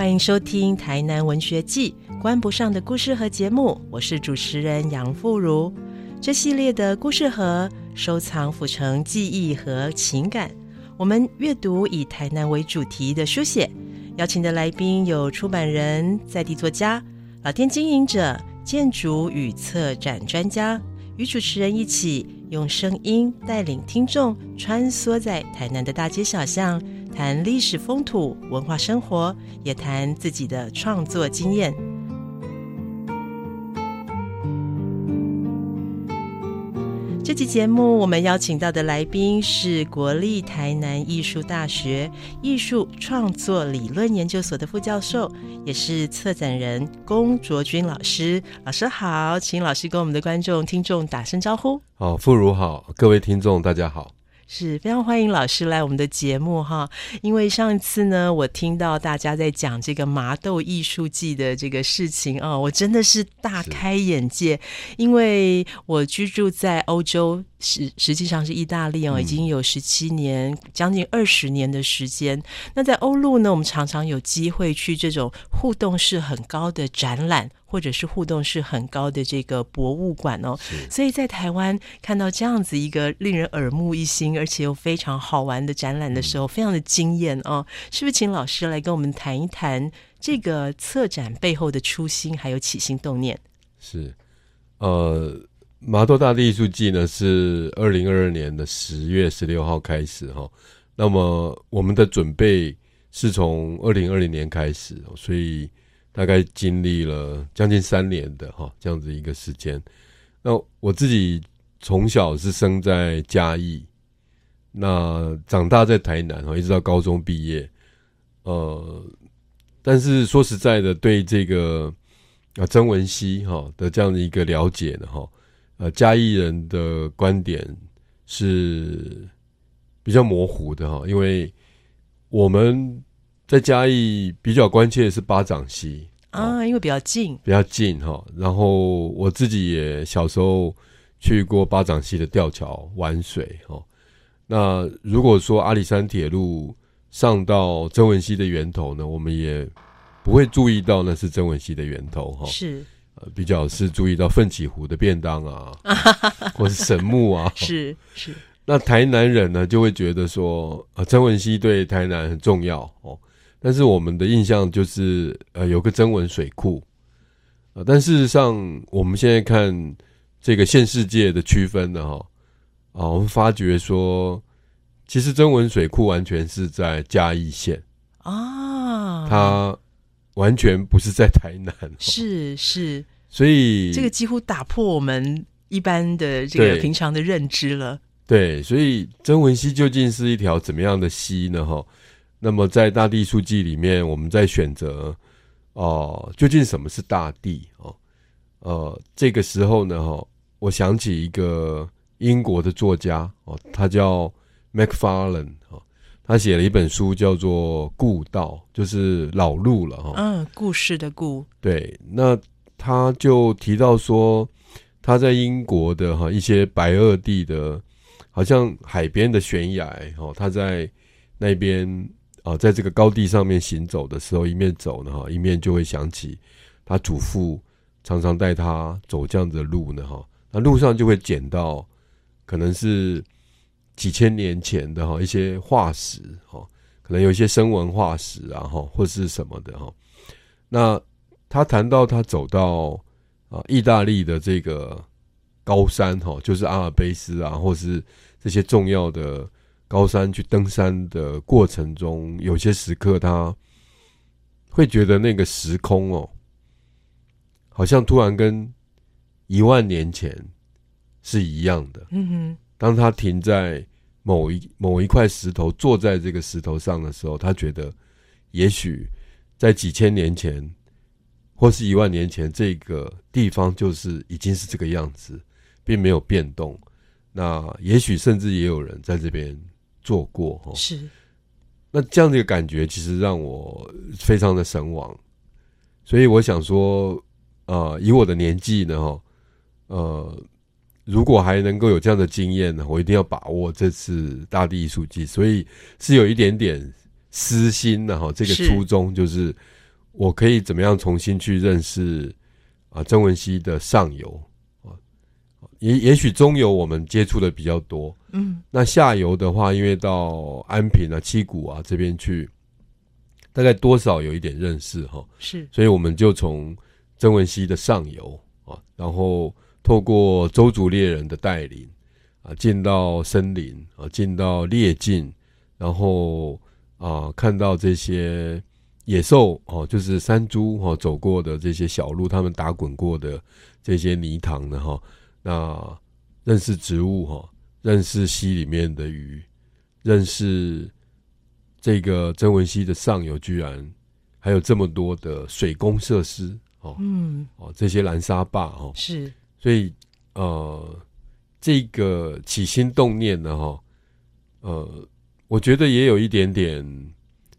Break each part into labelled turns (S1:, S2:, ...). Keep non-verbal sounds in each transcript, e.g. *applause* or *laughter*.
S1: 欢迎收听《台南文学季》关不上的故事盒节目，我是主持人杨富如。这系列的故事盒收藏府城记忆和情感，我们阅读以台南为主题的书写。邀请的来宾有出版人、在地作家、老店经营者、建筑与策展专家，与主持人一起用声音带领听众穿梭在台南的大街小巷。谈历史风土文化生活，也谈自己的创作经验。这期节目我们邀请到的来宾是国立台南艺术大学艺术创作理论研究所的副教授，也是策展人龚卓君老师。老师好，请老师跟我们的观众听众打声招呼。
S2: 好，傅如好，各位听众大家好。
S1: 是非常欢迎老师来我们的节目哈，因为上一次呢，我听到大家在讲这个麻豆艺术季的这个事情啊，我真的是大开眼界，因为我居住在欧洲。实实际上是意大利哦，已经有十七年，将近二十年的时间。那在欧陆呢，我们常常有机会去这种互动式很高的展览，或者是互动式很高的这个博物馆哦。所以在台湾看到这样子一个令人耳目一新，而且又非常好玩的展览的时候，非常的惊艳哦。是不是请老师来跟我们谈一谈这个策展背后的初心，还有起心动念？
S2: 是，呃。麻豆大地艺术季呢是二零二二年的十月十六号开始哈，那么我们的准备是从二零二零年开始，所以大概经历了将近三年的哈这样子一个时间。那我自己从小是生在嘉义，那长大在台南哈，一直到高中毕业，呃，但是说实在的，对这个啊曾文熙哈的这样的一个了解呢哈。呃，嘉义人的观点是比较模糊的哈，因为我们在嘉义比较关切的是巴掌溪
S1: 啊，因为比较近，
S2: 比较近哈。然后我自己也小时候去过巴掌溪的吊桥玩水哈。那如果说阿里山铁路上到曾文溪的源头呢，我们也不会注意到那是曾文溪的源头哈。
S1: 是。
S2: 比较是注意到奋起湖的便当啊，*laughs* 或是神木啊，*laughs*
S1: 是是。
S2: 那台南人呢，就会觉得说，呃，曾文溪对台南很重要哦。但是我们的印象就是，呃，有个曾文水库。呃，但事实上，我们现在看这个现世界的区分呢，哈，啊，我们发觉说，其实曾文水库完全是在嘉义县啊，它。完全不是在台南，
S1: 是是，
S2: 所以
S1: 这个几乎打破我们一般的这个平常的认知了。
S2: 对，所以曾文溪究竟是一条怎么样的溪呢？哈，那么在大地书记里面，我们在选择哦，究竟什么是大地？哦，呃，这个时候呢，哈，我想起一个英国的作家哦，他叫 Macfarlane 哦。他写了一本书，叫做《故道》，就是老路了哈。
S1: 嗯，故事的故。
S2: 对，那他就提到说，他在英国的哈一些白垩地的，好像海边的悬崖哦，他在那边啊，在这个高地上面行走的时候，一面走呢哈，一面就会想起他祖父常常带他走这样的路呢哈。那路上就会捡到，可能是。几千年前的哈一些化石哈，可能有一些生文化石啊哈，或是什么的哈。那他谈到他走到啊意大利的这个高山哈，就是阿尔卑斯啊，或是这些重要的高山去登山的过程中，有些时刻他会觉得那个时空哦，好像突然跟一万年前是一样的。嗯哼，当他停在。某一某一块石头，坐在这个石头上的时候，他觉得，也许在几千年前，或是一万年前，这个地方就是已经是这个样子，并没有变动。那也许甚至也有人在这边做过，哈。
S1: 是。
S2: 那这样的一个感觉，其实让我非常的神往。所以我想说，呃，以我的年纪呢，哈，呃。如果还能够有这样的经验呢，我一定要把握这次大地艺术季。所以是有一点点私心的哈，这个初衷就是我可以怎么样重新去认识啊曾文熙的上游啊，也也许中游我们接触的比较多，
S1: 嗯，
S2: 那下游的话，因为到安平啊、七股啊这边去，大概多少有一点认识哈，
S1: 是，
S2: 所以我们就从曾文熙的上游啊，然后透过周族猎人的带领啊，进到森林啊，进到猎境，然后啊，看到这些野兽哦，就是山猪哈走过的这些小路，他们打滚过的这些泥塘的哈，那认识植物哈，认识溪里面的鱼，认识这个曾文溪的上游居然还有这么多的水工设施哦
S1: 嗯，
S2: 哦，这些蓝沙坝哦，
S1: 是，
S2: 所以呃，这个起心动念呢哈，呃，我觉得也有一点点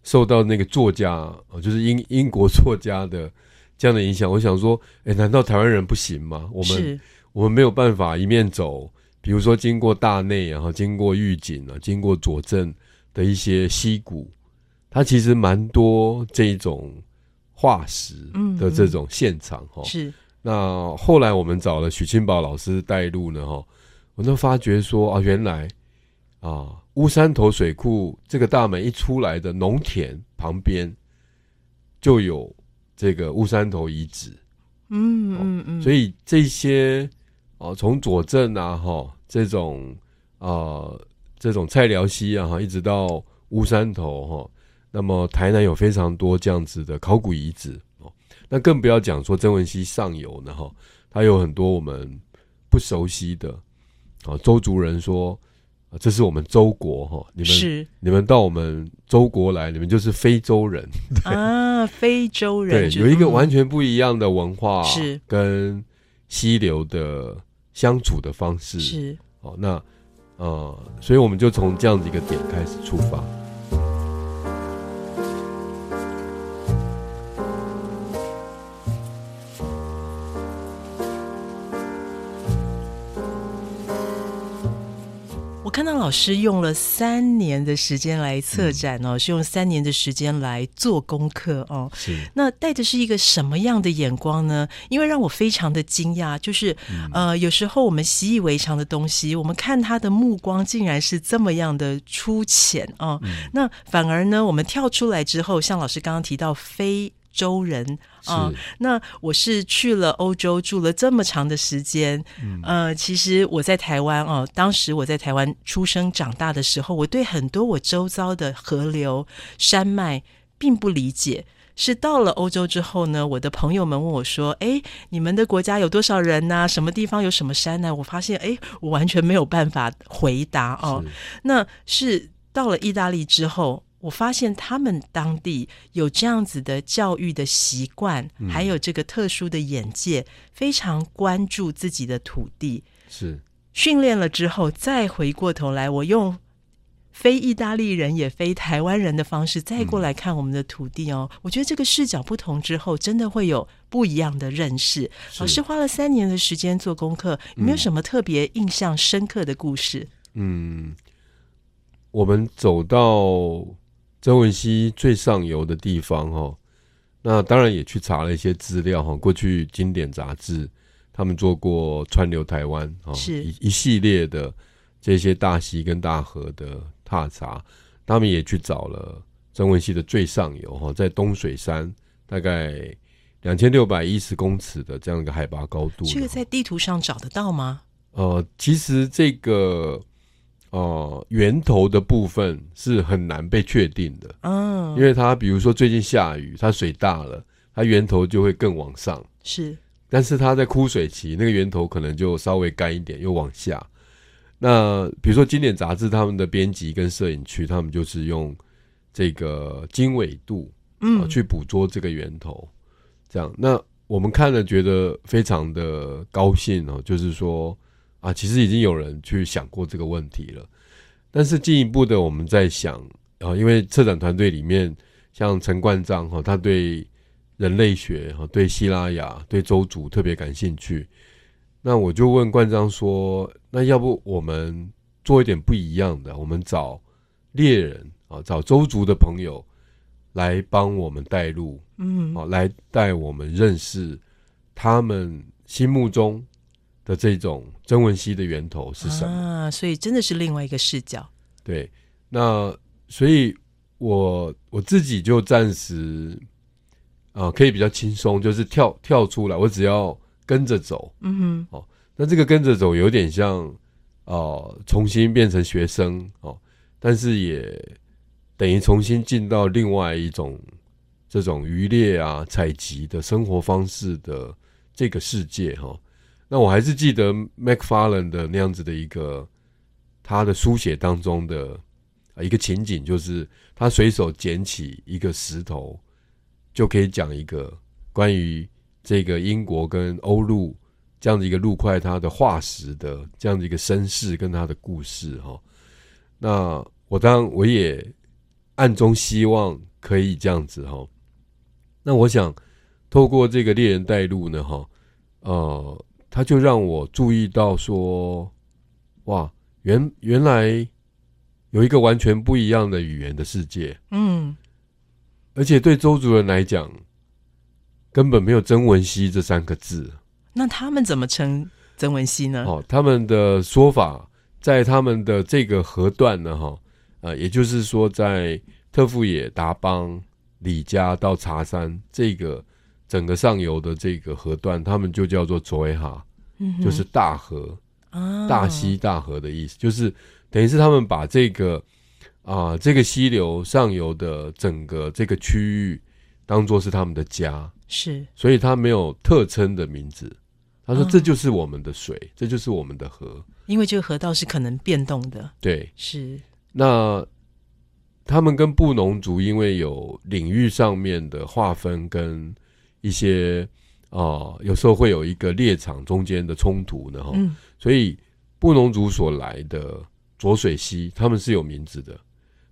S2: 受到那个作家呃，就是英英国作家的这样的影响。我想说，哎，难道台湾人不行吗？我们，我们没有办法一面走，比如说经过大内，然后经过预警啊，经过左镇的一些溪谷，它其实蛮多这种化石
S1: 嗯
S2: 的这种现场哈。
S1: 是，
S2: 那后来我们找了许清宝老师带路呢，哈，我就发觉说啊，原来啊乌山头水库这个大门一出来的农田旁边就有这个乌山头遗址，
S1: 嗯嗯嗯，
S2: 所以这些啊从左镇啊哈这种啊这种菜寮溪啊哈一直到乌山头哈，那么台南有非常多这样子的考古遗址。哦，那更不要讲说曾文溪上游呢哈，它有很多我们不熟悉的啊周族人说。啊这是我们周国哈，你们
S1: 是
S2: 你们到我们周国来，你们就是非洲人，*laughs*
S1: 啊，非洲人
S2: 对，有一个完
S1: 嗯
S2: 全不一样的文化，
S1: 是
S2: 跟溪流的相处的方式。
S1: 是
S2: 哦，那呃，所以我们就从这样的一个点开始出发。
S1: 师用了三年的时间来策展哦，是用三年的时间来做功课哦。
S2: 是
S1: 那带的是一个什么样的眼光呢？因为让我非常的惊讶，就是、呃，有时候我们习以为常的东西，我们看他的目光竟然是这么样的粗浅哦。那反而呢，我们跳出来之后，像老师刚刚提到非。洲人啊、
S2: 是
S1: 那我是去了欧洲住了这么长的时间，呃，其实我在台湾哦，当时我在台湾出生长大的时候，我对很多我周遭的河流、山脉并不理解。是到了欧洲之后呢，我的朋友们问我说：“哎，你们的国家有多少人呐、什么地方有什么山呢？”我发现，哎，我完全没有办法回答哦。
S2: 是
S1: 那是到了意大利之后，我发现他们当地有这样子的教育的习惯，还有这个特殊的眼界，非常关注自己的土地。
S2: 是
S1: 训练了之后，再回过头来，我用非意大利人也非台湾人的方式再过来看我们的土地哦。我觉得这个视角不同之后，真的会有不一样的认识。老师花了三年的时间做功课，有没有什么特别印象深刻的故事？
S2: 嗯，我们走到曾文溪最上游的地方哈，那当然也去查了一些资料哈。过去经典杂志他们做过川流台湾哈，
S1: 是
S2: 一一系列的这些大溪跟大河的踏查，他们也去找了曾文溪的最上游哈，在东水山大概两千六百一十公尺的这样一个海拔高度。
S1: 这个在地图上找得到吗？
S2: 呃，其实这个呃源头的部分是很难被确定的，
S1: 嗯，
S2: 因为它比如说最近下雨，它水大了，它源头就会更往上；
S1: 是。
S2: 但是它在枯水期，那个源头可能就稍微干一点，又往下。那比如说经典杂志他们的编辑跟摄影区，他们就是用这个经纬度啊、
S1: 嗯
S2: 去捕捉这个源头，这样。那我们看了觉得非常的高兴哦，就是说啊，其实已经有人去想过这个问题了。但是进一步的，我们在想啊，因为策展团队里面像陈冠章哈，他对人类学哈、对希拉雅、对周族特别感兴趣。那我就问冠章说：“那要不我们做一点不一样的？我们找猎人啊，找周族的朋友来帮我们带路，
S1: 嗯，
S2: 哦，来带我们认识他们心目中的这种曾文熙的源头是什么。
S1: 啊，所以真的是另外一个视角。
S2: 对，那所以我我自己就暂时啊、可以比较轻松，就是跳跳出来，我只要跟着走。
S1: 嗯哼，哦
S2: 那这个跟着走有点像哦、重新变成学生哦，但是也等于重新进到另外一种这种渔猎啊、采集的生活方式的这个世界哈、那我还是记得 MacFarlane 的那样子的一个他的书写当中的一个情景，就是他随手捡起一个石头，就可以讲一个关于这个英国跟欧陆这样的一个陆块它的化石的这样的一个身世跟它的故事哈。那我当然我也暗中希望可以这样子哈。那我想透过这个猎人带路呢哈，呃，他就让我注意到说，哇，原原来有一个完全不一样的语言的世界，
S1: 嗯，
S2: 而且对周族人来讲，根本没有曾文熙这三个字。
S1: 那他们怎么称曾文熙呢？
S2: 哦，他们的说法在他们的这个河段呢，哈，呃，也就是说，在特富野、达邦、李家到茶山这个整个上游的这个河段，他们就叫做卓维哈，
S1: 嗯
S2: 就是大河、
S1: 啊，
S2: 大溪、大河的意思，就是等于是他们把这个啊、这个溪流上游的整个这个区域当做是他们的家，
S1: 是。
S2: 所以他没有特称的名字。他说：“
S1: 哦
S2: 这就是我们的水，这就是我们的河。
S1: 因为这个河道是可能变动的，”
S2: 对，
S1: 是。
S2: 那他们跟布农族因为有领域上面的划分跟一些啊、有时候会有一个猎场中间的冲突呢，哈、
S1: 嗯
S2: 所以布农族所来的浊水溪，他们是有名字的，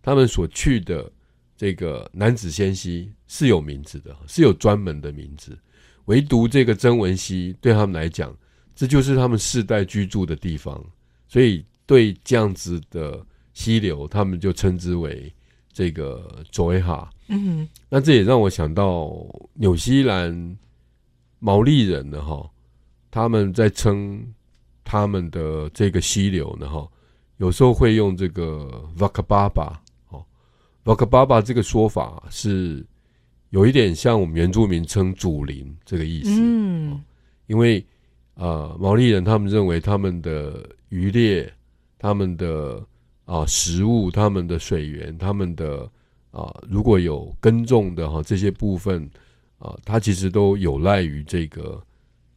S2: 他们所去的这个南子仙溪是有名字的，是有专门的名字。唯独这个曾文溪对他们来讲，这就是他们世代居住的地方，所以对这样子的溪流，他们就称之为这个佐维哈。
S1: 嗯
S2: 那这也让我想到纽西兰毛利人呢，哈，他们在称他们的这个溪流呢，哈，有时候会用这个 vakababa 哦，vakababa 这个说法是有一点像我们原住民称祖灵这个意思，
S1: 嗯。
S2: 因为呃毛利人他们认为他们的渔猎、他们的啊、食物、他们的水源、他们的啊、如果有耕种的哈、这些部分啊、它其实都有赖于这个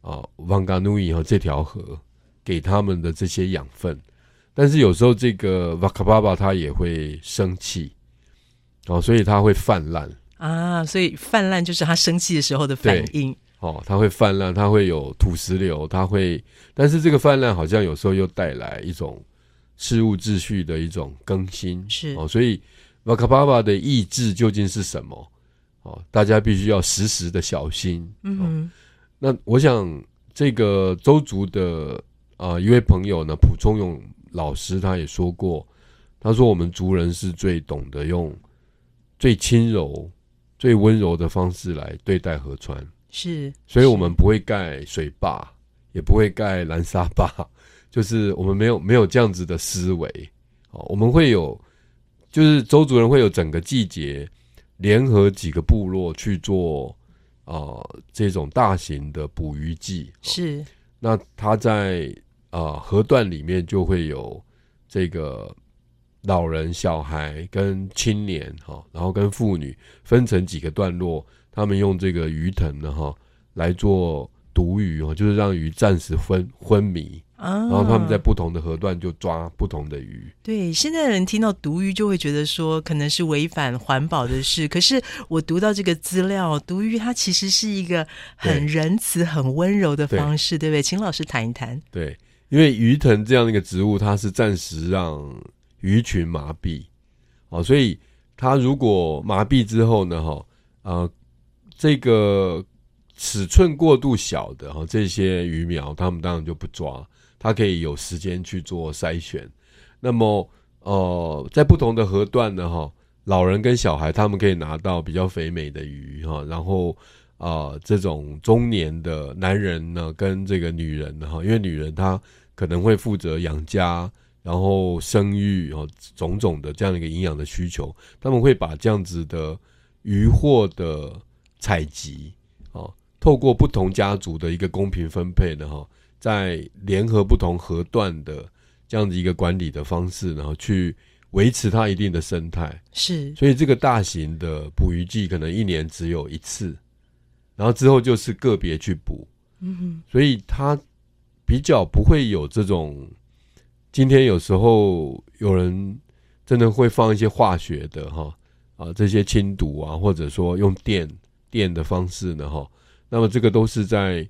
S2: 啊 Wanganui 哈这条河给他们的这些养分。但是有时候这个 Vakababa 它也会生气，哦，所以他会泛滥。
S1: 啊，所以泛滥就是他生气的时候的反应，
S2: 哦，它会泛滥，它会有土石流，它会，但是这个泛滥好像有时候又带来一种事物秩序的一种更新，
S1: 是
S2: 哦，所以 Vakababa 的意志究竟是什么？哦，大家必须要时时的小心。
S1: 嗯哼
S2: 那我想这个周族的啊、一位朋友呢，蒲忠勇老师他也说过，他说我们族人是最懂得用最轻柔、最温柔的方式来对待河川。
S1: 是，
S2: 所以我们不会盖水坝，也不会盖蓝沙坝，*laughs* 就是我们没有没有这样子的思维。哦，我们会有，就是周主人会有整个季节联合几个部落去做啊、这种大型的捕鱼季。哦
S1: 是
S2: 那他在啊、河段里面就会有这个老人、小孩跟青年哈、然后跟妇女分成几个段落，他们用这个鱼藤呢哈、来做毒鱼哦，就是让鱼暂时昏昏迷，
S1: 啊，
S2: 然后他们在不同的河段就抓不同的鱼。
S1: 对，现在的人听到毒鱼就会觉得说可能是违反环保的事，*laughs* 可是我读到这个资料，毒鱼它其实是一个很仁慈、很温柔的方式，对不对？请老师谈一谈。
S2: 对，因为鱼藤这样的一个植物，它是暂时让鱼群麻痹，哦，所以它如果麻痹之后呢，哈，呃，这个尺寸过度小的哈，这些鱼苗，他们当然就不抓，它可以有时间去做筛选。那么，呃，在不同的河段呢，哈，老人跟小孩他们可以拿到比较肥美的鱼哈，然后啊，这种中年的男人呢，跟这个女人呢哈，因为女人她可能会负责养家，然后生育哦，种种的这样一个营养的需求，他们会把这样子的渔获的采集哦，透过不同家族的一个公平分配的哈，在联合不同河段的这样子一个管理的方式，然后去。维持它一定的生态
S1: 是，
S2: 所以这个大型的捕鱼季可能一年只有一次，然后之后就是个别去捕，嗯哼，所以它比较不会有这种。今天有时候有人真的会放一些化学的哈啊这些清毒啊，或者说用电电的方式呢哈，那么这个都是在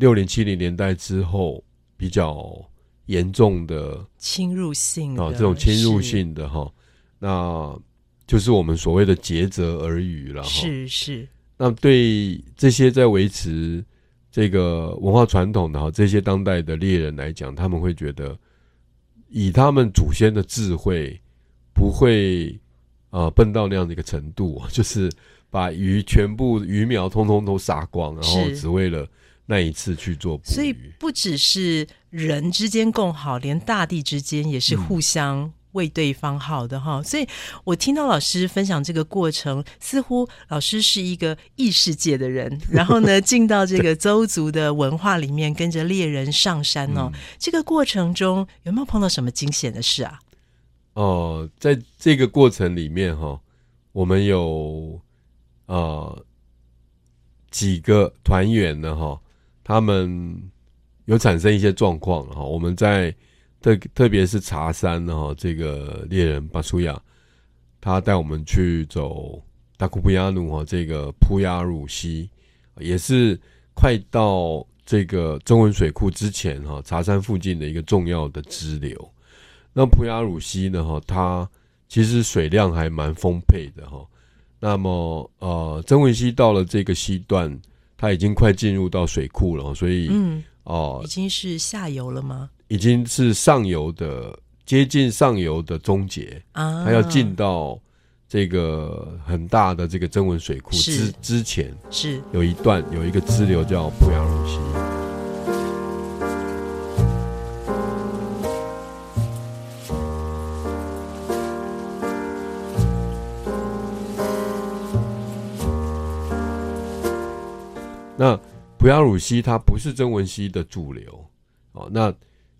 S2: 六零七零年代之后比较。严重的
S1: 侵入性
S2: 啊，这种侵入性的哈，那就是我们所谓的竭泽而渔了。
S1: 是是。
S2: 那对这些在维持这个文化传统的哈，这些当代的猎人来讲，他们会觉得，以他们祖先的智慧，不会啊笨到那样的一个程度，*laughs* 就是把鱼全部鱼苗通通都杀光，然后只为了。那一次去做，
S1: 所以不只是人之间共好，连大地之间也是互相为对方好的哈。所以我听到老师分享这个过程，似乎老师是一个异世界的人，*laughs* 然后呢进到这个邹族的文化里面，跟着猎人上山哦。这个过程中有没有碰到什么惊险的事啊？
S2: 哦，在这个过程里面哈，我们有呃几个团员呢哈。他们有产生一些状况哈，我们在特特别是茶山哈，这个猎人巴苏亚，他带我们去走达库布亚努哈，这个普亚鲁溪，也是快到这个中文水库之前哈，茶山附近的一个重要的支流。那普亚鲁溪呢哈，它其实水量还蛮丰沛的哈。那么呃，曾文溪到了这个溪段。它已经快进入到水库了，所以嗯
S1: 哦，已经是下游了吗？
S2: 已经是上游的，接近上游的终结啊！它要进到这个很大的这个增文水库之之前，
S1: 是
S2: 有一段有一个支流叫濮阳鲁溪。那普亚鲁西它不是曾文溪的主流哦，那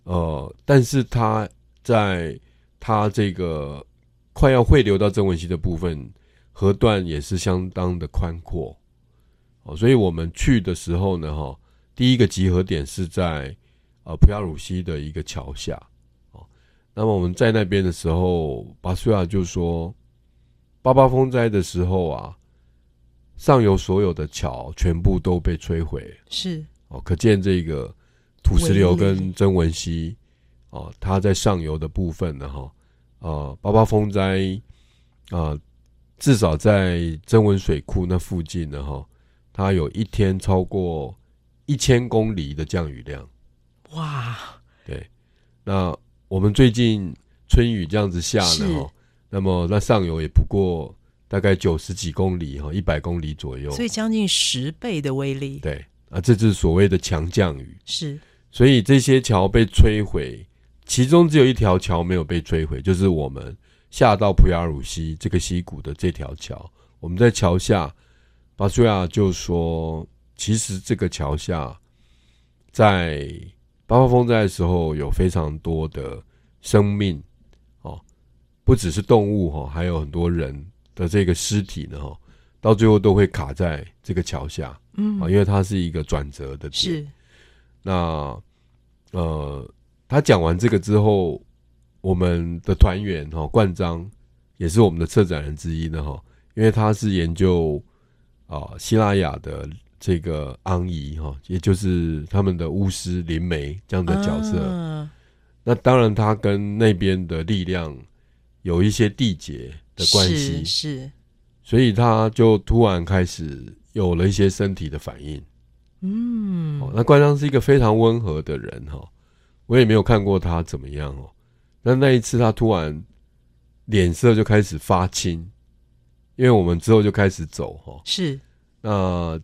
S2: 呃，但是它在它这个快要汇流到曾文溪的部分，河段也是相当的宽阔哦，所以我们去的时候呢，哈，第一个集合点是在呃普亚鲁西的一个桥下哦，那么我们在那边的时候，巴苏亚就说，八八风灾的时候啊。上游所有的桥全部都被摧毁，
S1: 是。
S2: 哦，可见这个土石流跟曾文溪哦，它在上游的部分呢，哈，啊，八八风灾啊，至少在曾文水库那附近呢，哈，它有一天超过一千公里的降雨量，
S1: 哇，
S2: 对，那我们最近春雨这样子下呢，哈，那么那上游也不过。大概九十几公里哈，一百公里左右，
S1: 所以将近十倍的威力。
S2: 对啊，这就是所谓的强降雨。
S1: 是，
S2: 所以这些桥被摧毁，其中只有一条桥没有被摧毁，就是我们下到普雅鲁溪这个溪谷的这条桥。我们在桥下，巴苏亚就说，其实这个桥下，在八八风灾的时候，有非常多的生命哦，不只是动物哈，还有很多人。的这个尸体呢，哈，到最后都会卡在这个桥下，嗯啊，因为它是一个转折的点。
S1: 是，
S2: 那呃，他讲完这个之后，我们的团员哈冠章也是我们的策展人之一呢，哈，因为他是研究啊希腊雅的这个安仪哈，也就是他们的巫师灵媒这样的角色。那当然，他跟那边的力量有一些缔结。的关系
S1: 是，
S2: 所以他就突然开始有了一些身体的反应。嗯，那关张是一个非常温和的人哈，我也没有看过他怎么样哦。那那一次他突然脸色就开始发青，因为我们之后就开始走哈。
S1: 是，
S2: 那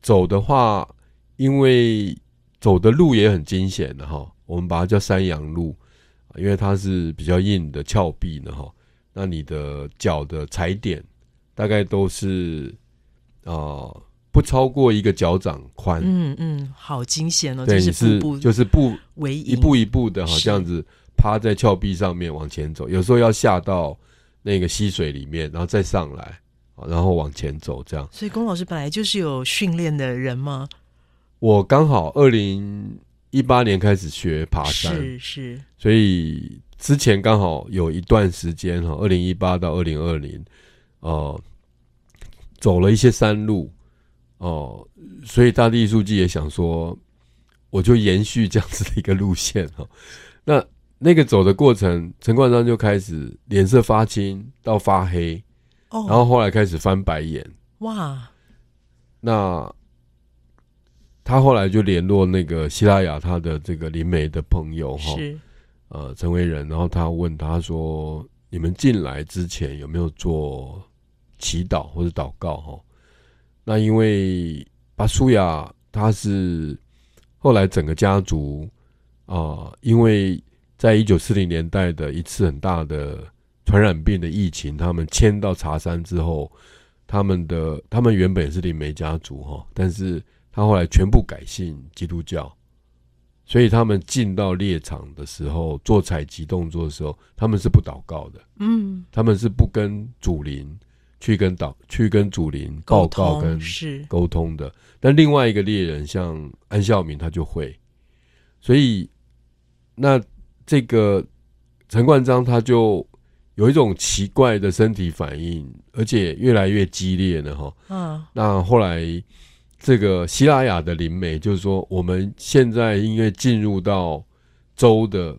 S2: 走的话，因为走的路也很惊险的哈，我们把它叫山羊路，因为它是比较硬的峭壁呢哈。那你的脚的踩点大概都是啊。不超过一个脚掌宽，
S1: 嗯嗯，好惊险哦！
S2: 对，
S1: 是
S2: 步就是步
S1: 为
S2: 一步一步的，好这样子趴在峭壁上面往前走，有时候要下到那个溪水里面，然后再上来，然后往前走，这样。
S1: 所以龚老师本来就是有训练的人吗？
S2: 我刚好二零一八年开始学爬山，
S1: 是是，
S2: 所以之前刚好有一段时间哈，二零一八到二零二零，哦，走了一些山路。哦，所以大地艺术季也想说，我就延续这样子的一个路线哈。*laughs* 那那个走的过程，陈冠章就开始脸色发青到发黑，哦，然后后来开始翻白眼，哇。那他后来就联络那个希拉雅他的这个灵媒的朋友哈，呃，陈维仁，然后他问他说：“你们进来之前有没有做祈祷或者祷告？”哈。那因为巴苏亚他是后来整个家族啊，因为在一九四零年代的一次很大的传染病的疫情，他们迁到茶山之后，他们的他们原本是灵媒家族哈，但是他后来全部改信基督教，所以他们进到猎场的时候做采集动作的时候，他们是不祷告的，嗯，他们是不跟主灵。去跟导去跟主灵报告跟沟通的，但另外一个猎人像安孝明他就会，所以那这个陈冠章他就有一种奇怪的身体反应，而且越来越激烈了哈。嗯，那后来这个希拉雅的灵媒就是说，我们现在因为进入到州的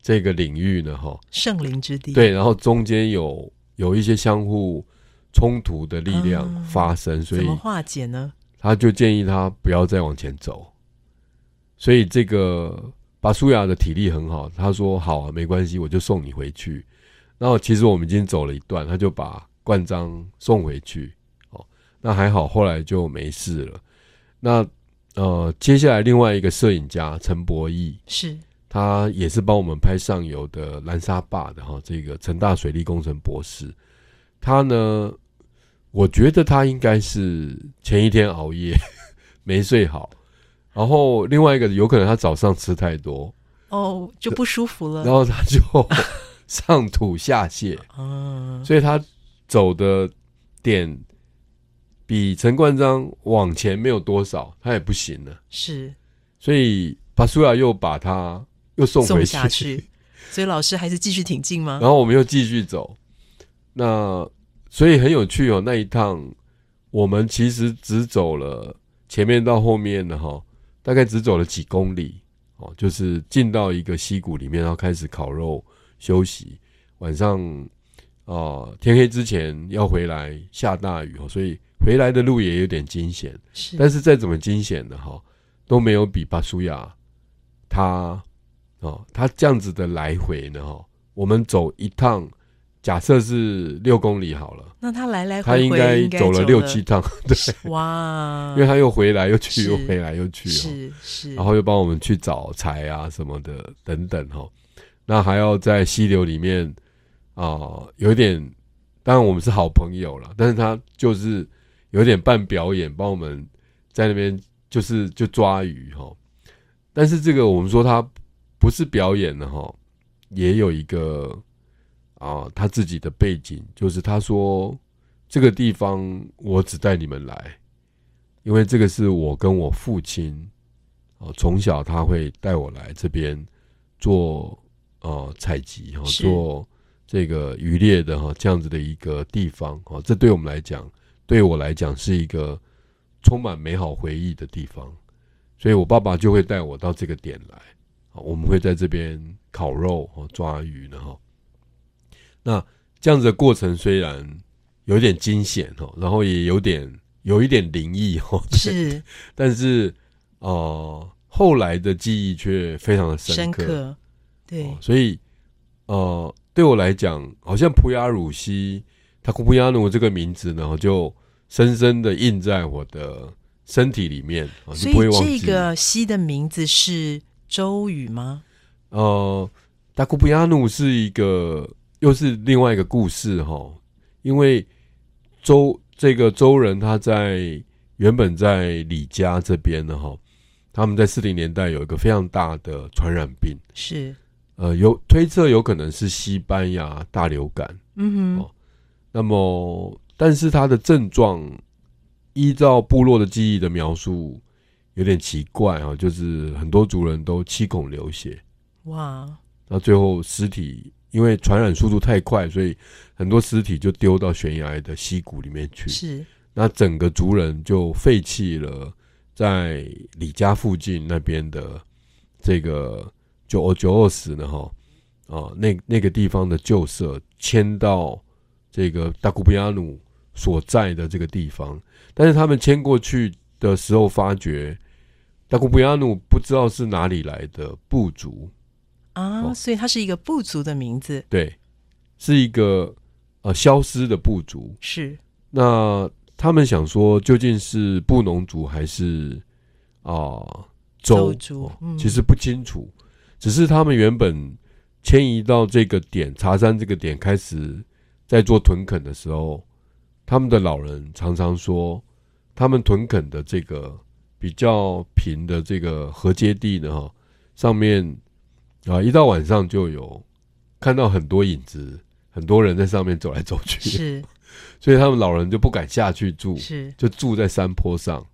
S2: 这个领域呢哈，
S1: 圣灵之地
S2: 对，然后中间有有一些相互。冲突的力量发生，所以怎
S1: 么化解呢？
S2: 他就建议他不要再往前走。所以这个巴苏亚的体力很好，他说：“好啊，没关系，我就送你回去。”然后其实我们已经走了一段，他就把冠章送回去。哦，那还好，后来就没事了。那呃，接下来另外一个摄影家陈博义
S1: 是，
S2: 他也是帮我们拍上游的蓝沙坝的哈，这个成大水利工程博士，他呢。我觉得他应该是前一天熬夜 *laughs* 没睡好，然后另外一个有可能他早上吃太多。
S1: 哦，就不舒服了，
S2: 然后他就 *laughs* 上吐下泻，嗯，所以他走的点比陈冠章往前没有多少，他也不行了，
S1: 是，
S2: 所以巴苏亚又把他又送回
S1: 去，所以老师还是继续挺进吗？*laughs*
S2: 然后我们又继续走，那。所以很有趣哦，那一趟我们其实只走了前面到后面的哈，大概只走了几公里哦，就是进到一个溪谷里面，然后开始烤肉休息。晚上啊，天黑之前要回来，下大雨哦，所以回来的路也有点惊险。
S1: 是，
S2: 但是再怎么惊险的哈，都没有比巴苏亚他哦，他这样子的来回呢哈，我们走一趟。假设是六公里好了，
S1: 那他来来回
S2: 他应该走了六七趟，*laughs* 对，*laughs*
S1: 哇，
S2: 因为他又回来又去，又回来又去，
S1: 是是，
S2: 然后又帮我们去找柴啊什么的等等哈，那还要在溪流里面啊，有点，当然我们是好朋友了，但是他就是有点半表演，帮我们在那边就是就抓鱼哈，但是这个我们说他不是表演的哈，也有一个。啊，他自己的背景就是他说这个地方我只带你们来，因为这个是我跟我父亲啊从小他会带我来这边做呃采集哈，做这个渔猎的哈这样子的一个地方啊，这对我们来讲，对我来讲是一个充满美好回忆的地方，所以我爸爸就会带我到这个点来啊，我们会在这边烤肉和抓鱼呢哈。那这样子的过程虽然有点惊险哦，然后也有点有一点灵异哦，
S1: 是，
S2: 但是呃后来的记忆却非常的深
S1: 刻，对，
S2: 所以呃对我来讲，好像普雅鲁西塔库布亚努这个名字呢，就深深的印在我的身体里面，
S1: 所
S2: 以
S1: 这个溪的名字是周语吗？
S2: 呃，达库布亚努是一个，又是另外一个故事哈。因为周这个周人他在原本在李家这边呢哈，他们在四零年代有一个非常大的传染病，
S1: 是
S2: 呃有推测有可能是西班牙大流感，
S1: 嗯哼，
S2: 那么但是他的症状依照部落的记忆的描述有点奇怪啊，就是很多族人都七孔流血。
S1: 哇！
S2: 那最后尸体因为传染速度太快，所以很多尸体就丢到悬崖的溪谷里面去。
S1: 是，
S2: 那整个族人就废弃了在李家附近那边的这个九二九二十呢哈啊那那个地方的旧社，迁到这个大古布亚努所在的这个地方。但是他们迁过去的时候，发觉大古布亚努不知道是哪里来的部族。
S1: 啊，所以它是一个部族的名字，
S2: 对，是一个呃消失的部族。
S1: 是，
S2: 那他们想说，究竟是布农族还是啊
S1: 周族？
S2: 其实不清楚，只是他们原本迁移到这个点茶山这个点开始在做屯垦的时候，他们的老人常常说，他们屯垦的这个比较平的这个河阶地呢，哈，上面。啊！一到晚上就有看到很多影子，很多人在上面走来走去。
S1: 是，*laughs*
S2: 所以他们老人就不敢下去住，
S1: 是
S2: 就住在山坡上。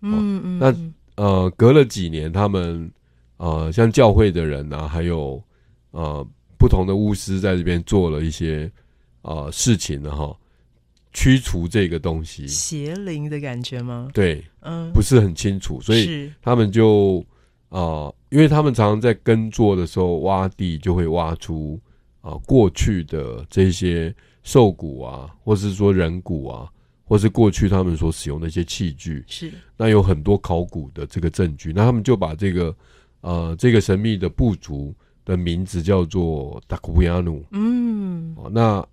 S1: 嗯嗯。
S2: 那呃，隔了几年，他们呃，像教会的人啊，还有呃不同的巫师在这边做了一些呃事情的哈，驱除这个东西，
S1: 邪灵的感觉吗？
S2: 对，
S1: 嗯，
S2: 不是很清楚，所以他们就啊。因为他们常常在耕作的时候挖地，就会挖出啊过去的这些兽骨啊，或是说人骨啊，或是过去他们所使用的一些器具。
S1: 是，
S2: 那有很多考古的这个证据，那他们就把这个呃这个神秘的部族的名字叫做达古普亚努。
S1: 嗯，
S2: 那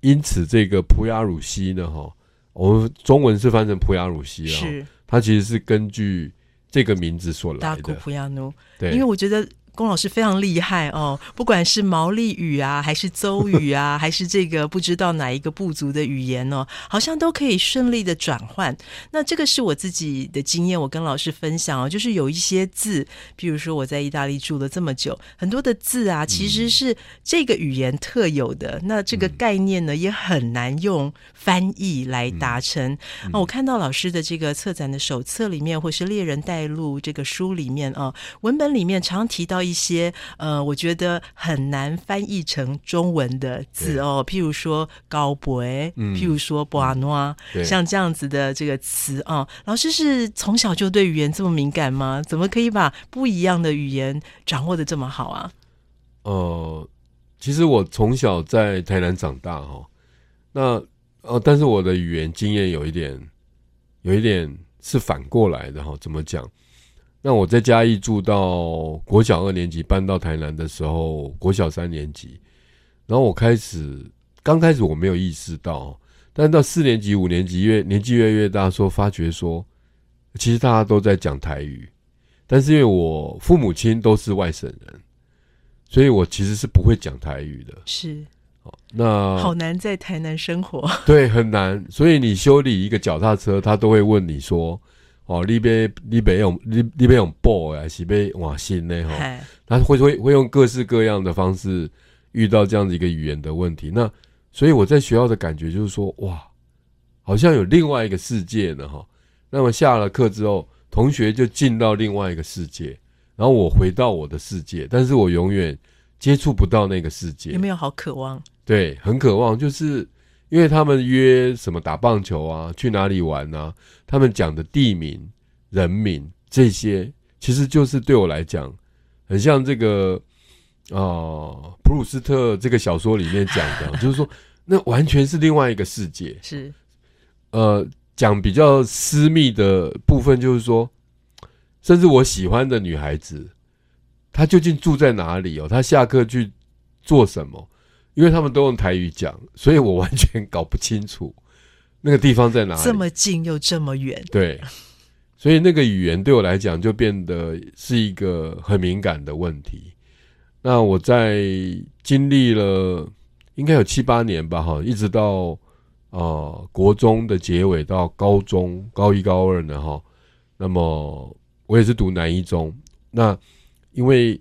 S2: 因此这个普亚鲁西呢，哈，我们中文是翻成普亚鲁西啊，
S1: 是，
S2: 它其实是根据。这个名字所来的，
S1: 达库普亚努，
S2: 对，
S1: 因为我觉得。龚老师非常厉害哦，不管是毛利语啊，还是邹语啊，*laughs* 还是这个不知道哪一个部族的语言哦，好像都可以顺利的转换。那这个是我自己的经验，我跟老师分享哦，就是有一些字，比如说我在意大利住了这么久，很多的字啊，其实是这个语言特有的。那这个概念呢，也很难用翻译来达成。那我看到老师的这个策展的手册里面，或是猎人带路这个书里面啊，文本里面常提到。一些呃，我觉得很难翻译成中文的字哦，譬如说高博，譬如说博阿诺，像这样子的这个词啊。老师是从小就对语言这么敏感吗？怎么可以把不一样的语言掌握的这么好啊？
S2: 呃，其实我从小在台南长大哈，那呃，但是我的语言经验有一点，有一点是反过来的哈。怎么讲？那我在嘉义住到国小二年级，搬到台南的时候，国小三年级，然后我开始刚开始我没有意识到，但到四年级、五年级越年纪越越大，说发觉说，其实大家都在讲台语，但是因为我父母亲都是外省人，所以我其实是不会讲台语的。
S1: 是，
S2: 那
S1: 好难在台南生活，
S2: 对，很难。所以你修理一个脚踏车，他都会问你说。哦，你别你别用你你别用布啊，是别换新的哈。他会会会用各式各样的方式遇到这样子一个语言的问题。那所以我在学校的感觉就是说，哇，好像有另外一个世界呢哈。那么下了课之后，同学就进到另外一个世界，然后我回到我的世界，但是我永远接触不到那个世界。
S1: 有没有好渴望？
S2: 对，很渴望，就是。因为他们约什么打棒球啊，去哪里玩啊？他们讲的地名、人名这些，其实就是对我来讲，很像这个啊，普鲁斯特这个小说里面讲的，*laughs* 就是说，那完全是另外一个世界。
S1: 是，
S2: 呃，讲比较私密的部分，就是说，甚至我喜欢的女孩子，她究竟住在哪里哦？她下课去做什么？因为他们都用台语讲，所以我完全搞不清楚 *laughs* 那个地方在哪里。
S1: 这么近又这么远，
S2: 对，所以那个语言对我来讲就变得是一个很敏感的问题。那我在经历了应该有七八年吧，哈，一直到啊国中的结尾到高中高一高二呢，哈，那么我也是读南一中，那因为。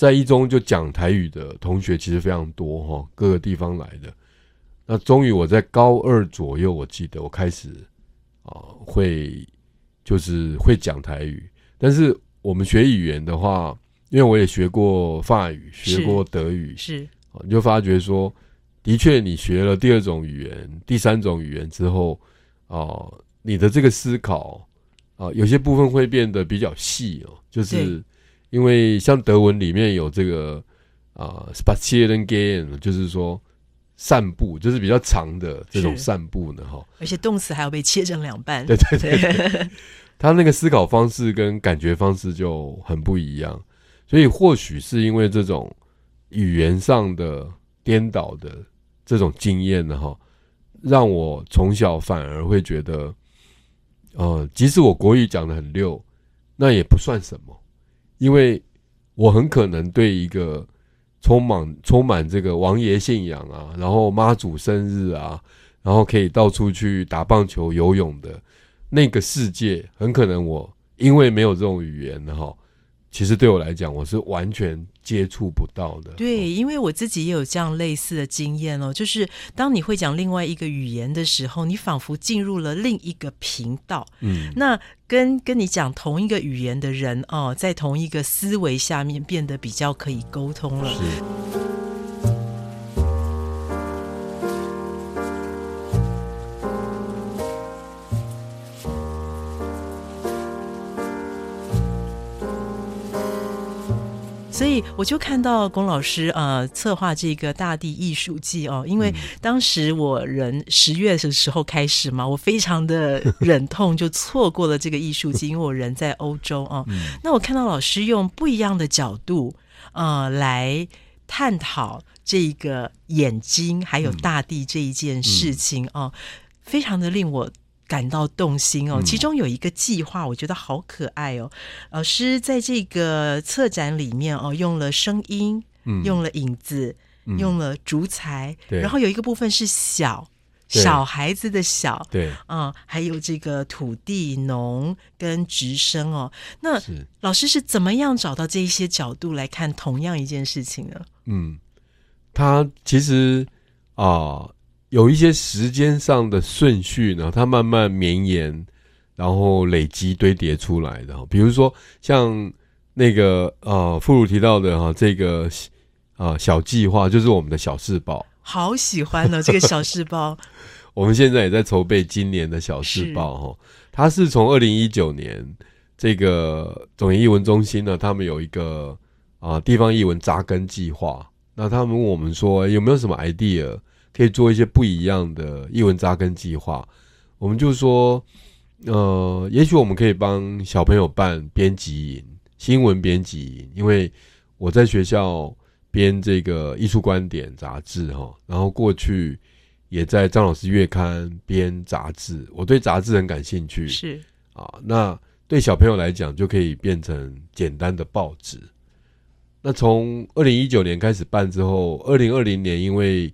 S2: 在一中就讲台语的同学其实非常多哈，各个地方来的。那终于我在高二左右，我记得我开始啊会就是会讲台语。但是我们学语言的话，因为我也学过法语，学过德语，
S1: 是
S2: 你就发觉说，的确你学了第二种语言、第三种语言之后啊，你的这个思考啊，有些部分会变得比较细哦，就是。因为像德文里面有这个啊，spatieren gehen，就是说散步，就是比较长的这种散步呢，哈。
S1: 而且动词还要被切成两半。
S2: 对对对，他那个思考方式跟感觉方式就很不一样，所以或许是因为这种语言上的颠倒的这种经验呢，哈，让我从小反而会觉得，呃，即使我国语讲的很溜，那也不算什么。因为我很可能对一个充满充满这个王爷信仰啊，然后妈祖生日啊，然后可以到处去打棒球、游泳的那个世界，很可能我因为没有这种语言哈。其实对我来讲，我是完全接触不到的。
S1: 对，因为我自己也有这样类似的经验哦，就是当你会讲另外一个语言的时候，你仿佛进入了另一个频道。嗯，那跟跟你讲同一个语言的人哦，在同一个思维下面变得比较可以沟通了。是。所以我就看到龚老师呃策划这个大地艺术季哦，因为当时我人十月的时候开始嘛，我非常的忍痛就错过了这个艺术季，*laughs* 因为我人在欧洲啊。那我看到老师用不一样的角度呃来探讨这个眼睛还有大地这一件事情哦，非常的令我。感到动心哦，其中有一个计划，我觉得好可爱哦。老师在这个策展里面哦，用了声音，用了影子，用了竹材，然后有一个部分是小小孩子的小，
S2: 对，
S1: 啊，还有这个土地、农跟直升哦。那老师是怎么样找到这一些角度来看同样一件事情呢？
S2: 嗯，他其实啊。有一些时间上的顺序呢，它慢慢绵延，然后累积堆叠出来的。比如说像那个呃，傅如提到的哈，这个啊小计划就是我们的小事报，
S1: 好喜欢呢这个小事报。*laughs*
S2: 我们现在也在筹备今年的小事报哈，它是从二零一九年这个总研译文中心呢，他们有一个啊地方译文扎根计划，那他们问我们说有没有什么 idea。可以做一些不一样的译文扎根计划，我们就说，呃，也许我们可以帮小朋友办编辑营、新闻编辑营，因为我在学校编这个艺术观点杂志哈，然后过去也在张老师月刊编杂志，我对杂志很感兴趣，
S1: 是。
S2: 啊，那对小朋友来讲就可以变成简单的报纸。那从二零一九年开始办之后，二零二零年因为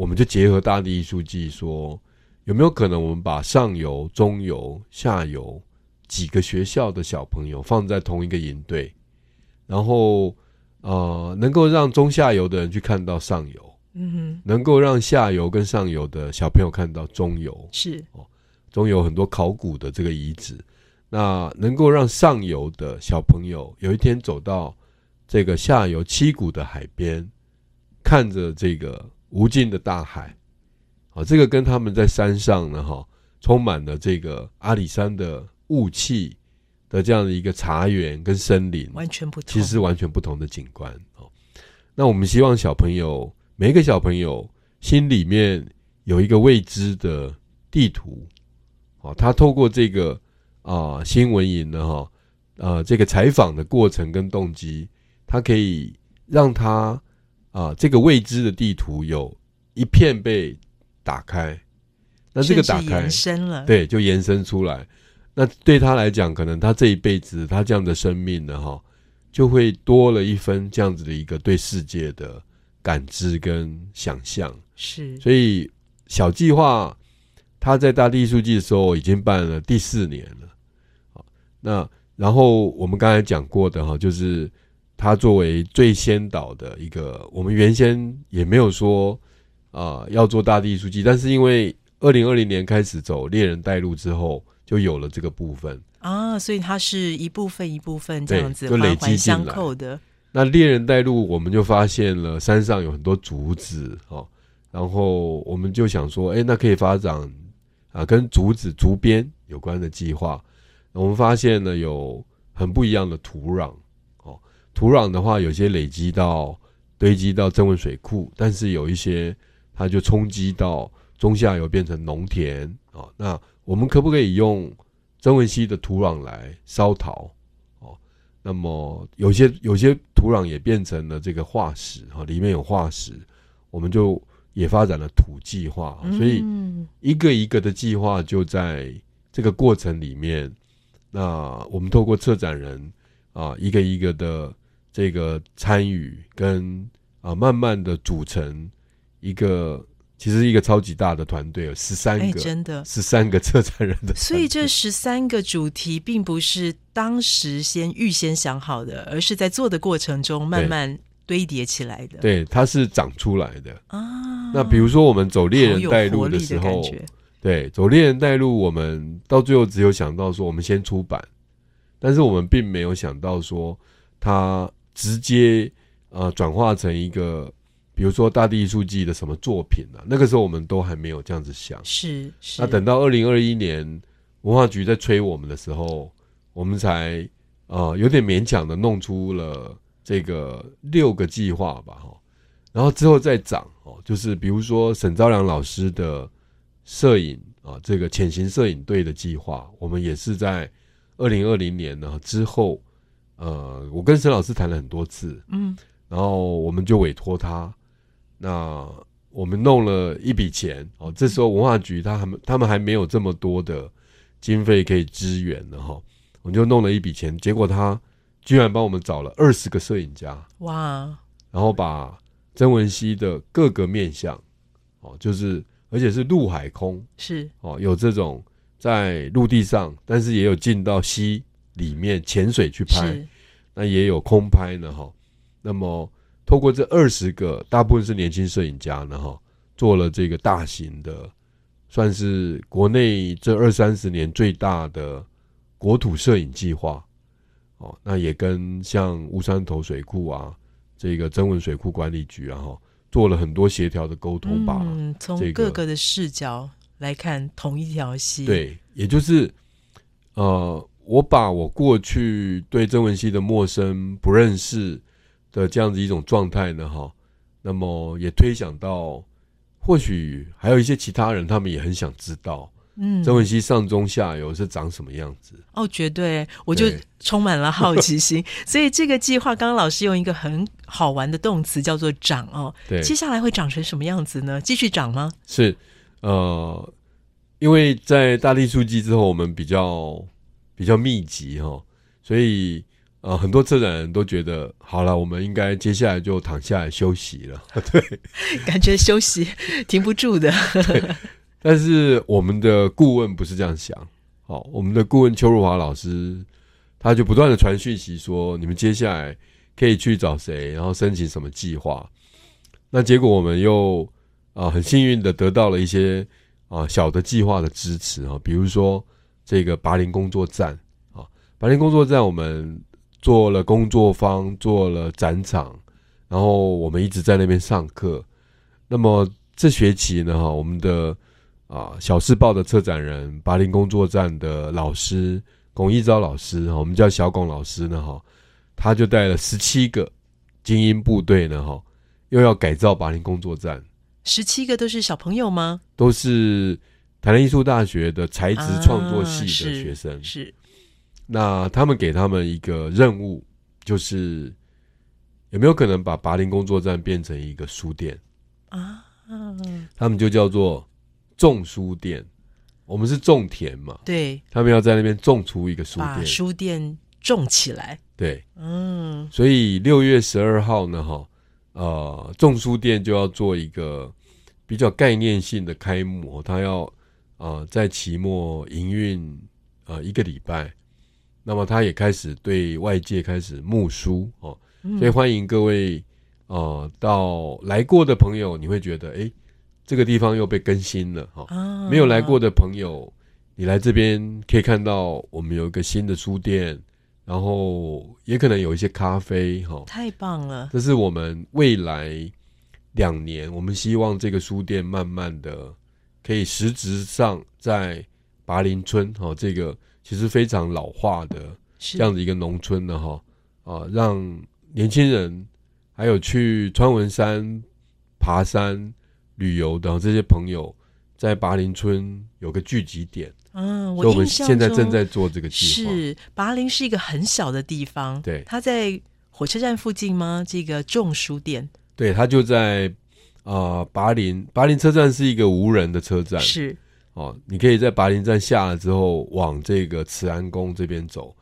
S2: 我们就结合大地艺术季，说有没有可能我们把上游、中游、下游几个学校的小朋友放在同一个营队，然后呃，能够让中下游的人去看到上游，嗯哼，能够让下游跟上游的小朋友看到中游，
S1: 是哦，
S2: 中游很多考古的这个遗址，那能够让上游的小朋友有一天走到这个下游七股的海边，看着这个。无尽的大海，啊，这个跟他们在山上呢，哈，充满了这个阿里山的雾气的这样的一个茶园跟森林，
S1: 完全不同，
S2: 其实完全不同的景观哦。那我们希望小朋友每一个小朋友心里面有一个未知的地图，哦，他透过这个啊新闻营呢，哈，呃，这个采访的过程跟动机，他可以让他。啊，这个未知的地图有一片被打开，那这个打开
S1: 延伸了，
S2: 对，就延伸出来。那对他来讲，可能他这一辈子，他这样的生命呢，哈，就会多了一分这样子的一个对世界的感知跟想象。
S1: 是，
S2: 所以小计划他在大地艺术季的时候已经办了第四年了。好，那然后我们刚才讲过的哈，就是他作为最先导的一个，我们原先也没有说啊要做大地艺术季，但是因为二零二零年开始走猎人带路之后。就有了这个部分
S1: 啊，所以它是一部分一部分这样子
S2: 就累积
S1: 相扣的。
S2: 那猎人带路，我们就发现了山上有很多竹子哦，然后我们就想说，哎，那可以发展啊，跟竹子竹编有关的计划。我们发现呢，有很不一样的土壤哦，土壤的话，有些累积到堆积到增温水库，但是有一些它就冲击到中下游变成农田啊，那。我们可不可以用曾文溪的土壤来烧陶？哦，那么有些有些土壤也变成了这个化石哈，里面有化石，我们就也发展了土计划。所以一个一个的计划就在这个过程里面。那我们透过策展人啊，一个一个的这个参与跟啊，慢慢的组成一个。其实一个超级大的团队有十三个，
S1: 真的
S2: 十三个策展人的。
S1: 所以这十三个主题并不是当时先预先想好的，而是在做的过程中慢慢堆叠起来的。
S2: 对，它是长出来的啊。那比如说我们走猎人带路的时候，对，走猎人带路，我们到最后只有想到说，我们先出版，但是我们并没有想到说，它直接呃转化成一个。比如说大地艺术季的什么作品啊？那个时候我们都还没有这样子想。
S1: 是是。
S2: 那等到二零二一年文化局在催我们的时候，我们才啊有点勉强的弄出了这个六个计划吧，哈。然后之后再涨哦，就是比如说沈昭良老师的摄影啊，这个潜行摄影队的计划，我们也是在二零二零年呢之后，呃，我跟沈老师谈了很多次，嗯，然后我们就委托他。那我们弄了一笔钱哦，这时候文化局他还他们还没有这么多的经费可以支援的哈，我们就弄了一笔钱，结果他居然帮我们找了二十个摄影家哇，然后把曾文熙的各个面相哦，就是而且是陆海空
S1: 是
S2: 哦，有这种在陆地上，但是也有进到溪里面潜水去拍，那也有空拍呢哈，那么。透过这二十个，大部分是年轻摄影家呢，哈，做了这个大型的，算是国内这二三十年最大的国土摄影计划，哦，那也跟像乌山头水库啊，这个增文水库管理局啊，哈，做了很多协调的沟通吧。
S1: 嗯，从各个的视角来看同一条溪。
S2: 对，也就是，呃，我把我过去对曾文熙的陌生不认识。的这样子一种状态呢，哈，那么也推想到，或许还有一些其他人，他们也很想知道，嗯，曾文熙上中下游是长什么样子？
S1: 哦，绝对，我就充满了好奇心，*laughs* 所以这个计划，刚刚老师用一个很好玩的动词叫做“长”哦，
S2: 对，
S1: 接下来会长成什么样子呢？继续长吗？
S2: 是，呃，因为在大力书记之后，我们比较比较密集哈，所以。呃，很多策展人都觉得好了，我们应该接下来就躺下来休息了。*laughs* 对，
S1: 感觉休息停不住的。
S2: 但是我们的顾问不是这样想。好，我们的顾问邱若华老师，他就不断的传讯息说，你们接下来可以去找谁，然后申请什么计划。那结果我们又啊很幸运的得到了一些啊小的计划的支持啊，比如说这个拔林工作站啊，拔林工作站我们。做了工作坊，做了展场，然后我们一直在那边上课。那么这学期呢，哈，我们的啊小世报的策展人，巴林工作站的老师龚一昭老师，我们叫小龚老师呢，哈，他就带了十七个精英部队呢，哈，又要改造巴林工作站。
S1: 十七个都是小朋友吗？
S2: 都是台南艺术大学的材质创作系的学生。
S1: 是。
S2: 那他们给他们一个任务，就是有没有可能把拔林工作站变成一个书店
S1: 啊？
S2: 他们就叫做种书店。我们是种田嘛，
S1: 对，
S2: 他们要在那边种出一个书
S1: 把
S2: 店，
S1: 书店种起来。
S2: 对，
S1: 嗯，
S2: 所以六月十二号呢，哈，呃，种书店就要做一个比较概念性的开幕，他要啊在期末营运啊一个礼拜，那么他也开始对外界开始募书哦，所以欢迎各位呃到来过的朋友，你会觉得哎。这个地方又被更新了哈，没有来过的朋友，你来这边可以看到我们有一个新的书店，然后也可能有一些咖啡哈，
S1: 太棒了！
S2: 这是我们未来两年，我们希望这个书店慢慢的可以实质上在拔林村哈，这个其实非常老化的这样的一个农村的哈啊，让年轻人还有去川文山爬山。旅游的这些朋友在拔林村有个聚集点，
S1: 嗯，
S2: 我们现在正在做这个计
S1: 划。是拔林是一个很小的地方，
S2: 对，
S1: 它在火车站附近吗？这个种书店，
S2: 对，它就在啊拔林拔林车站是一个无人的车站，
S1: 是。
S2: 哦，你可以在拔林站下了之后往这个慈安宫这边走，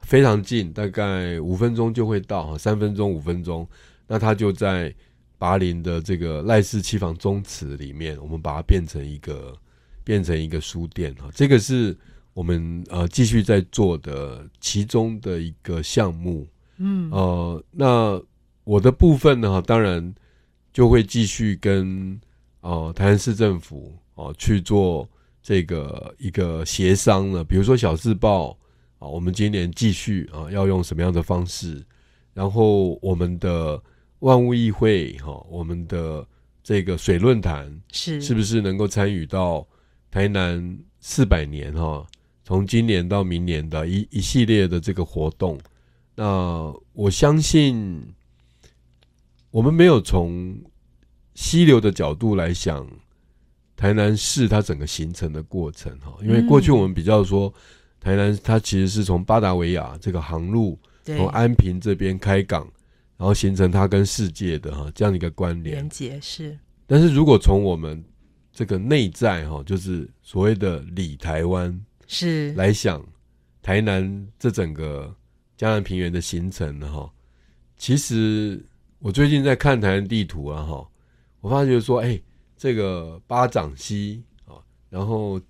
S2: 非常近，大概五分钟就会到，三分钟五分钟，那它就在。拔林的这个赖氏七房宗祠里面，我们把它变成一个变成一个书店哈，这个是我们呃继续在做的其中的一个项目，嗯。呃，那我的部分呢，当然就会继续跟呃台南市政府哦去做这个一个协商了，比如说小字报啊，我们今年继续啊要用什么样的方式，然后我们的。万物议会哈，我们的这个水论坛
S1: 是
S2: 是不是能够参与到台南四百年哈？从今年到明年的一一系列的这个活动，那我相信我们没有从溪流的角度来想台南市它整个形成的过程哈，因为过去我们比较说台南它其实是从巴达维亚这个航路从安平这边开港。然后形成它跟世界的哈这样的一个关联。
S1: 连接是，
S2: 但是如果从我们这个内在哈，就是所谓的里台湾
S1: 是。
S2: 来想，台南这整个江南平原的形成呢哈，其实我最近在看台湾地图啊哈，我发觉说哎，这个巴掌溪啊，然后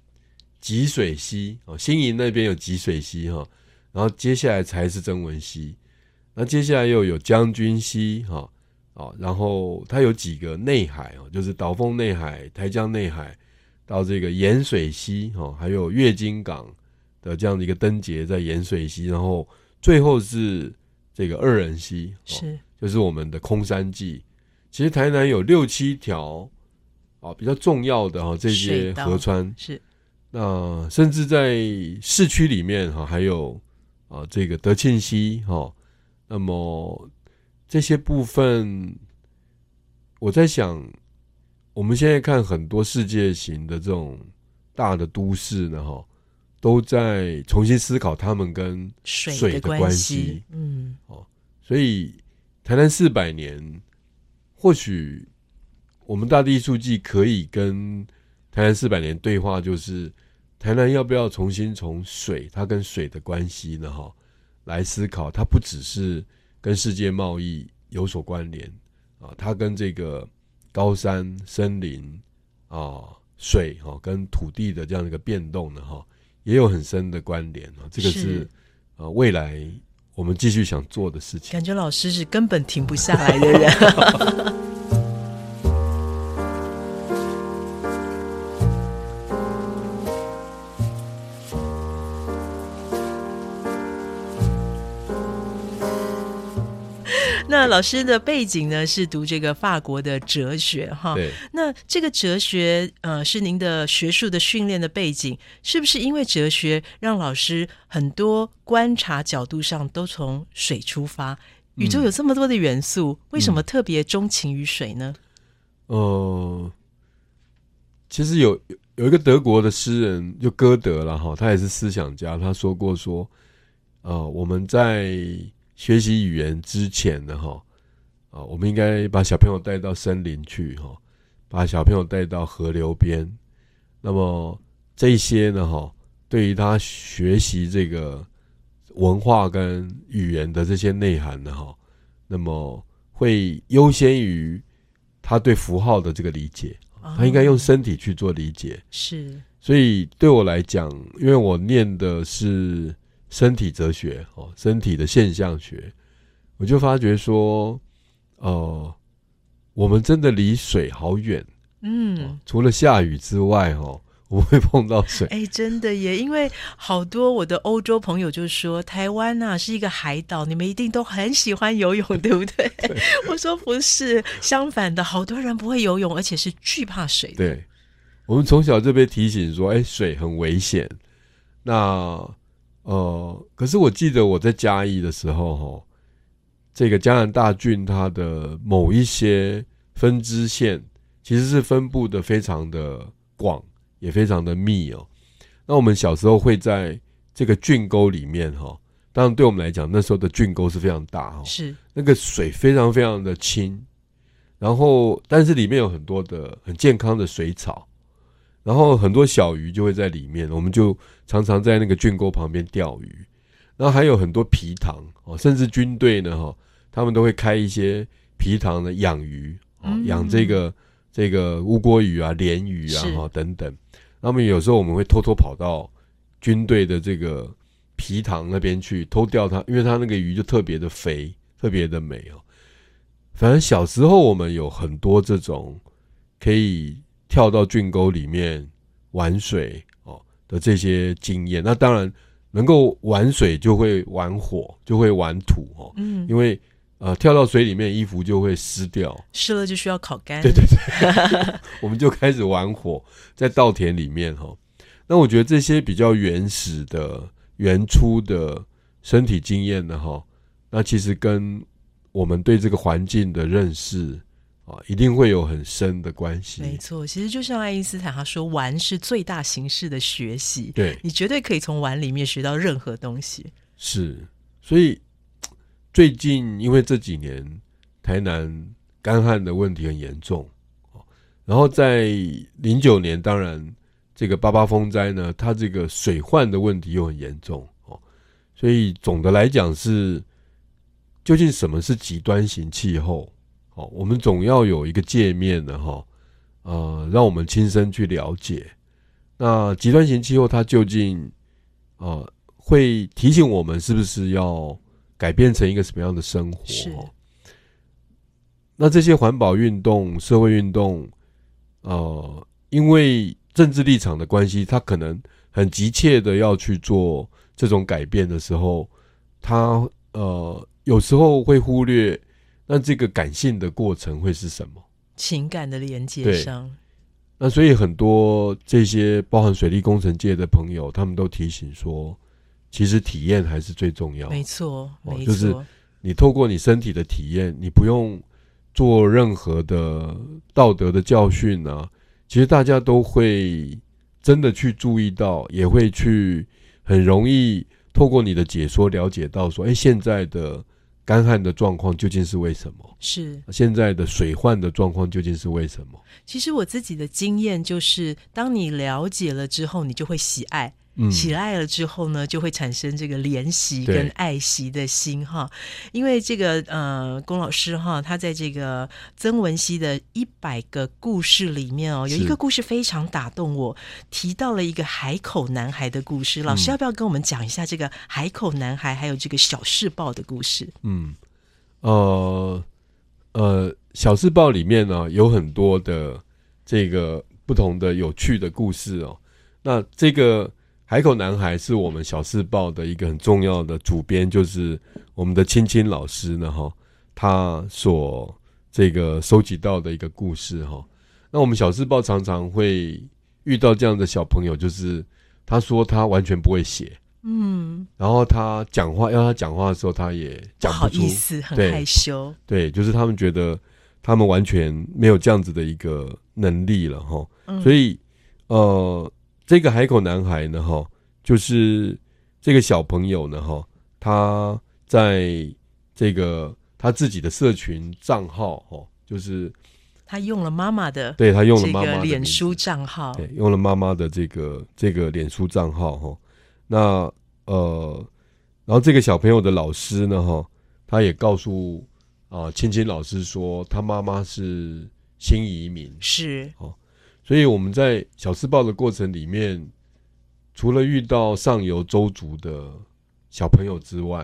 S2: 吉水溪啊，新营那边有吉水溪哈，然后接下来才是曾文溪。那接下来又有将军溪哈哦，然后它有几个内海哦，就是岛峰内海、台江内海，到这个盐水溪哈，还有月经港的这样的一个灯节在盐水溪，然后最后是这个二人溪，
S1: 是
S2: 就是我们的空山记。其实台南有六七条啊比较重要的哈这些河川
S1: 是，
S2: 那甚至在市区里面哈还有啊这个德庆溪哈。那么这些部分，我在想，我们现在看很多世界型的这种大的都市呢，哈，都在重新思考他们跟水的关系。嗯，哦，所以台南四百年，或许我们大地书记可以跟台南四百年对话，就是台南要不要重新从水，它跟水的关系呢？哈。来思考，它不只是跟世界贸易有所关联啊，它跟这个高山、森林啊、水哈，跟土地的这样的一个变动呢，哈，也有很深的关联啊。这个是啊，未来我们继续想做的事情。
S1: 感觉老师是根本停不下来的人。*laughs* *laughs* 那老师的背景呢是读这个法国的哲学哈，
S2: 对。
S1: 那这个哲学呃是您的学术的训练的背景，是不是因为哲学让老师很多观察角度上都从水出发？宇宙有这么多的元素，为什么特别钟情于水呢？
S2: 呃，其实有有一个德国的诗人就歌德了哈，他也是思想家，他说过说，呃，我们在。学习语言之前呢，哈，啊，我们应该把小朋友带到森林去哈，把小朋友带到河流边。那么这些呢哈，对于他学习这个文化跟语言的这些内涵呢哈，那么会优先于他对符号的这个理解。他应该用身体去做理解。
S1: 是，
S2: 所以对我来讲，因为我念的是身体哲学哦，身体的现象学，我就发觉说，呃，我们真的离水好远。
S1: 嗯，
S2: 除了下雨之外，哦，我们会碰到水。
S1: 哎，真的耶！因为好多我的欧洲朋友就说，台湾呐是一个海岛，你们一定都很喜欢游泳，*laughs* 对不对？我说不是，相反的，好多人不会游泳，而且是惧怕水。
S2: 对，我们从小就被提醒说，哎，水很危险。那呃，可是我记得我在嘉义的时候，哈，这个加拿大郡它的某一些分支线。其实是分布的非常的广，也非常的密哦。那我们小时候会在这个郡沟里面哈，当然对我们来讲，那时候的郡沟是非常大哈，
S1: 是
S2: 那个水非常非常的清，然后但是里面有很多的很健康的水草，然后很多小鱼就会在里面，我们就常常在那个郡沟旁边钓鱼，然后还有很多皮塘哦，甚至军队呢哈，他们都会开一些皮塘的养鱼哦，养这个。这个乌锅鱼啊、鲢鱼啊，哈等等，那么有时候我们会偷偷跑到军队的这个皮塘那边去偷钓它，因为它那个鱼就特别的肥、特别的美哦。反正小时候我们有很多这种可以跳到郡沟里面玩水哦的这些经验。那当然能够玩水就会玩火，就会玩土哦，嗯，因为。呃，跳到水里面，衣服就会湿掉，
S1: 湿了就需要烤干。
S2: 对对对，*laughs* 我们就开始玩火，在稻田里面哈。那我觉得这些比较原始的、原初的身体经验呢，哈，那其实跟我们对这个环境的认识啊，一定会有很深的关系。
S1: 没错，其实就像爱因斯坦他说，玩是最大形式的学习。
S2: 对，
S1: 你绝对可以从玩里面学到任何东西。
S2: 是，所以。最近因为这几年台南干旱的问题很严重，然后在零九年，当然这个八八风灾呢，它这个水患的问题又很严重哦，所以总的来讲是，究竟什么是极端型气候？哦，我们总要有一个界面的哈，呃，让我们亲身去了解。那极端型气候它究竟呃会提醒我们是不是要？改变成一个什么样的生活？
S1: 是。
S2: 那这些环保运动、社会运动，呃，因为政治立场的关系，他可能很急切的要去做这种改变的时候，他呃，有时候会忽略那这个感性的过程会是什么？
S1: 情感的连接上。
S2: 那所以很多这些包含水利工程界的朋友，他们都提醒说。其实体验还是最重要。
S1: 没错，没
S2: 错，就是你透过你身体的体验，你不用做任何的道德的教训啊。其实大家都会真的去注意到，也会去很容易透过你的解说了解到，说，哎，现在的干旱的状况究竟是为什么？
S1: 是
S2: 现在的水患的状况究竟是为什么？
S1: 其实我自己的经验就是，当你了解了之后，你就会喜爱。喜爱了之后呢，就会产生这个怜惜跟爱惜的心哈。因为这个呃，龚老师哈，他在这个曾文熙的一百个故事里面哦，有一个故事非常打动我，提到了一个海口男孩的故事。老师要不要跟我们讲一下这个海口男孩，还有这个小世报的故事？
S2: 嗯，呃呃，小世报里面呢有很多的这个不同的有趣的故事哦。那这个。海口男孩是我们小四报的一个很重要的主编，就是我们的青青老师呢，哈，他所这个收集到的一个故事，哈。那我们小四报常常会遇到这样的小朋友，就是他说他完全不会写，
S1: 嗯，
S2: 然后他讲话要他讲话的时候，他也讲不出，
S1: 很害羞，
S2: 对，就是他们觉得他们完全没有这样子的一个能力了，哈，所以呃。这个海口男孩呢，哈，就是这个小朋友呢，哈，他在这个他自己的社群账号哈，就是
S1: 他用了妈妈的
S2: 对他用了
S1: 这
S2: 妈妈的
S1: 脸书账号，
S2: 对，用了妈妈的这个这个脸书账号哈。那呃，然后这个小朋友的老师呢哈，他也告诉啊青青老师说，他妈妈是新移民，
S1: 是
S2: 所以我们在小时报的过程里面，除了遇到上游周族的小朋友之外，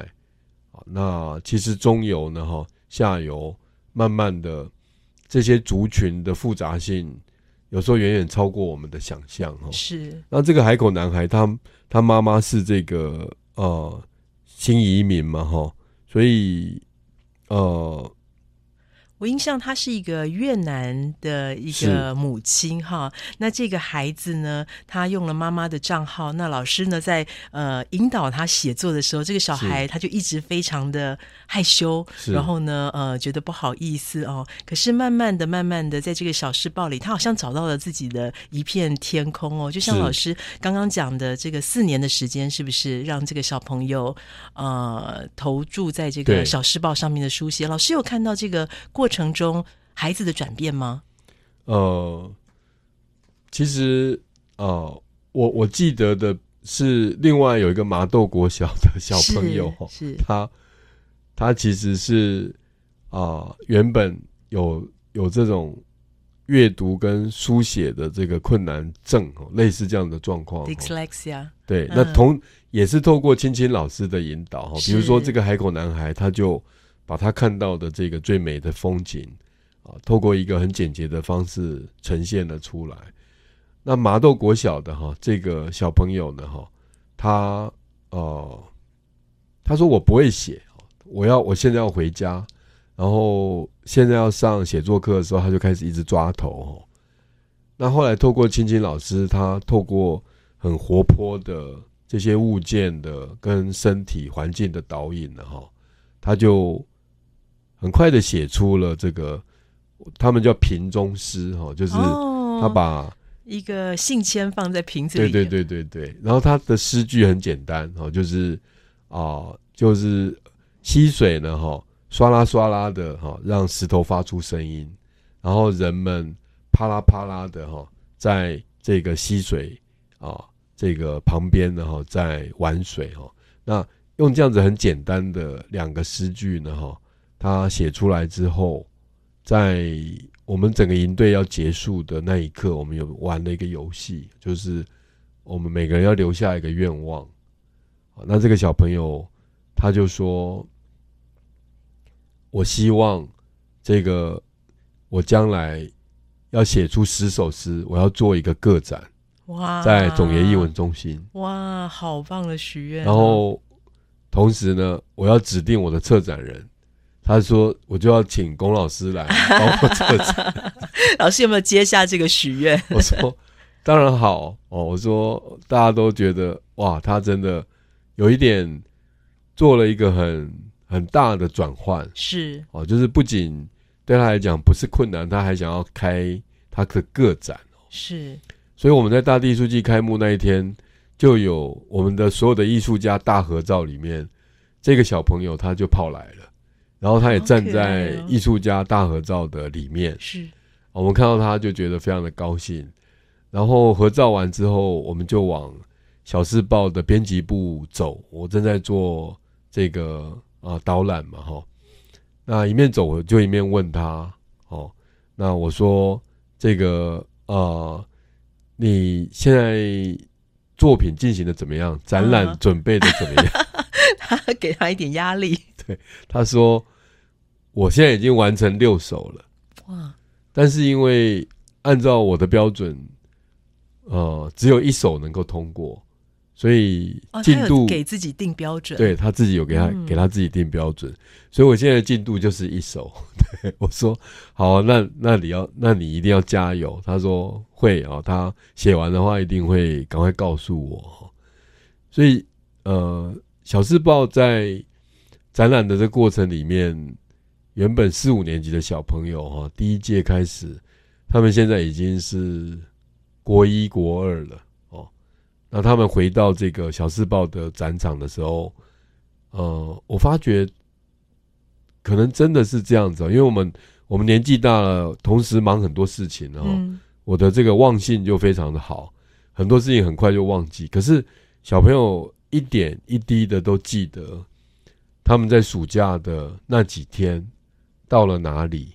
S2: 啊，那其实中游呢哈，下游慢慢的这些族群的复杂性，有时候远远超过我们的想象哈。
S1: 是
S2: 那这个海口男孩，他他妈妈是这个呃新移民嘛哈，所以呃
S1: 我印象她是一个越南的一个母亲哈，那这个孩子呢，他用了妈妈的账号，那老师呢在呃引导他写作的时候，这个小孩他就一直非常的害羞，然后呢呃觉得不好意思哦，可是慢慢的慢慢的在这个小时报里，他好像找到了自己的一片天空哦，就像老师刚刚讲的，这个四年的时间是。不是让这个小朋友呃投注在这个小时报上面的书写？老师有看到这个过程中孩子的转变吗？
S2: 呃，其实呃，我我记得的是另外有一个麻豆国小的小朋友哦，
S1: 是是
S2: 他他其实是啊、原本有有这种阅读跟书写的这个困难症哦，类似这样的状况、哦。
S1: dyslexia，
S2: 对，
S1: 嗯
S2: 那同也是透过青青老师的引导哈，比如说
S1: 是
S2: 这个海口男孩，他就把他看到的这个最美的风景啊，透过一个很简洁的方式呈现了出来。那麻豆国小的哈这个小朋友呢哈，他呃，他说我不会写，我要我现在要回家，然后现在要上写作课的时候，他就开始一直抓头哦。那后来透过青青老师，他透过很活泼的这些物件的跟身体环境的导引呢，哈，他就很快的写出了这个，他们叫瓶中诗哈，就是
S1: 哦。
S2: 他把、
S1: 一个信签放在瓶子里，
S2: 对对对对对，然后他的诗句很简单哈，就是啊、就是溪水呢哈，唰啦唰啦的哈，让石头发出声音，然后人们啪啦啪啦的哈，在这个溪水啊这个旁边呢哈，在玩水哈。那用这样子很简单的两个诗句呢哈，他写出来之后，在我们整个营队要结束的那一刻，我们有玩了一个游戏，就是我们每个人要留下一个愿望。那这个小朋友他就说：“我希望这个我将来要写出十首诗，我要做一个个展，
S1: 哇，
S2: 在总研艺文中心。
S1: 哇，好棒的许愿哦，
S2: 然后同时呢，我要指定我的策展人。他说，我就要请龚老师来帮我策展。*laughs*
S1: 老师有没有接下这个许愿？*laughs*
S2: 我说当然好哦。我说大家都觉得哇，他真的有一点做了一个很很大的转换
S1: 是
S2: 哦，就是不仅对他来讲不是困难，他还想要开他的个展哦。
S1: 是，
S2: 所以我们在大地艺术季开幕那一天，就有我们的所有的艺术家大合照里面，这个小朋友他就跑来了，然后他也站在
S1: 哦
S2: 艺术家大合照的里面。
S1: 是
S2: 我们看到他就觉得非常的高兴，然后合照完之后，我们就往小时报的编辑部走。我正在做这个啊、导览嘛，哈。那一面走我就一面问他，哦，那我说这个呃，你现在作品进行的怎么样？展览
S1: 嗯
S2: 准备的怎么样？*laughs*
S1: 他给他一点压力，*laughs* 对
S2: 他说我现在已经完成六首了。
S1: 哇，
S2: 但是因为按照我的标准，呃，只有一首能够通过，所以进度、
S1: 给自己定标准，
S2: 对他自己有给他、
S1: 嗯
S2: 给他自己定标准，所以我现在的进度就是一首。*laughs* 对我说好、啊，那那你要那你一定要加油。他说会啊、他写完的话一定会赶快告诉我。所以呃，小时报在展览的这过程里面，原本四五年级的小朋友哈、第一届开始，他们现在已经是国一国二了哦。那他们回到这个小四报的展场的时候，呃，我发觉可能真的是这样子，因为我们我们年纪大了，同时忙很多事情，然后我的这个忘性就非常的好，很多事情很快就忘记。可是小朋友一点一滴的都记得，他们在暑假的那几天到了哪里，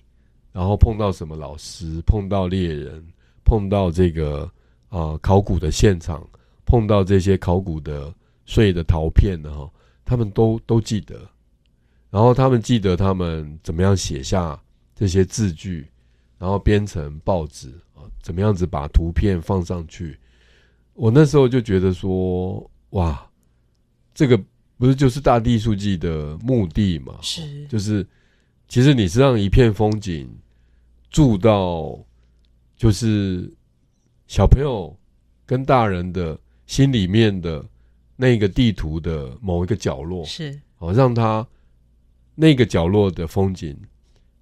S2: 然后碰到什么老师，碰到猎人，碰到这个啊考古的现场，碰到这些考古的碎的陶片的哈，他们都都记得。然后他们记得他们怎么样写下这些字句，然后编成报纸啊，怎么样子把图片放上去。我那时候就觉得说，哇，这个不是就是大地书记的目的嘛？
S1: 是，
S2: 就是其实你是让一片风景住到，就是小朋友跟大人的心里面的那个地图的某一个角落，
S1: 是，
S2: 哦，让他。那个角落的风景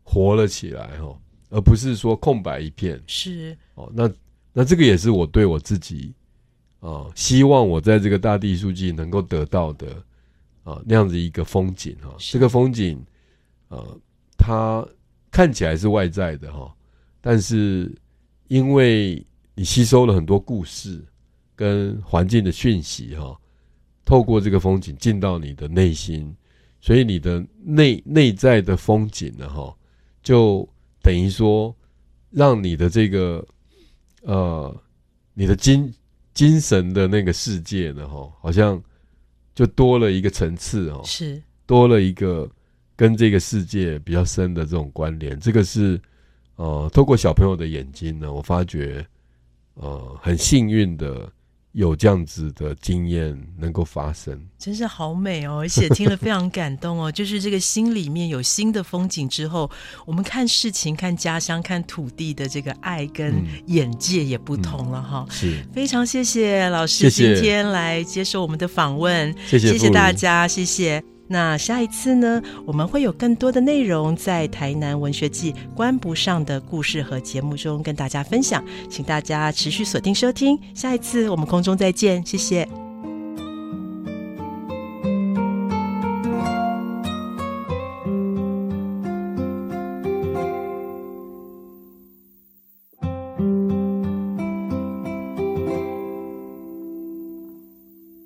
S2: 活了起来哈，而不是说空白一片。
S1: 是
S2: 哦，那那这个也是我对我自己啊，希望我在这个大地书记能够得到的啊那样子一个风景哈。这个风景啊，它看起来是外在的哈，但是因为你吸收了很多故事跟环境的讯息哈，透过这个风景进到你的内心。所以你的内内在的风景呢，哈，就等于说，让你的这个呃，你的精精神的那个世界呢，哈，好像就多了一个层次哦，
S1: 是
S2: 多了一个跟这个世界比较深的这种关联。这个是呃，透过小朋友的眼睛呢，我发觉呃，很幸运的。有这样子的经验能够发生，
S1: 真是好美哦！而且听了非常感动哦。*laughs* 就是这个心里面有新的风景之后，我们看事情、看家乡、看土地的这个爱跟眼界也不同了哈。
S2: 是，
S1: 非常谢谢老师今天来接受我们的访问，
S2: 谢谢
S1: 谢谢大家，谢谢。那下一次呢，我们会有更多的内容在台南文学季关不上的故事和节目中跟大家分享，请大家持续锁定收听。下一次我们空中再见，谢谢。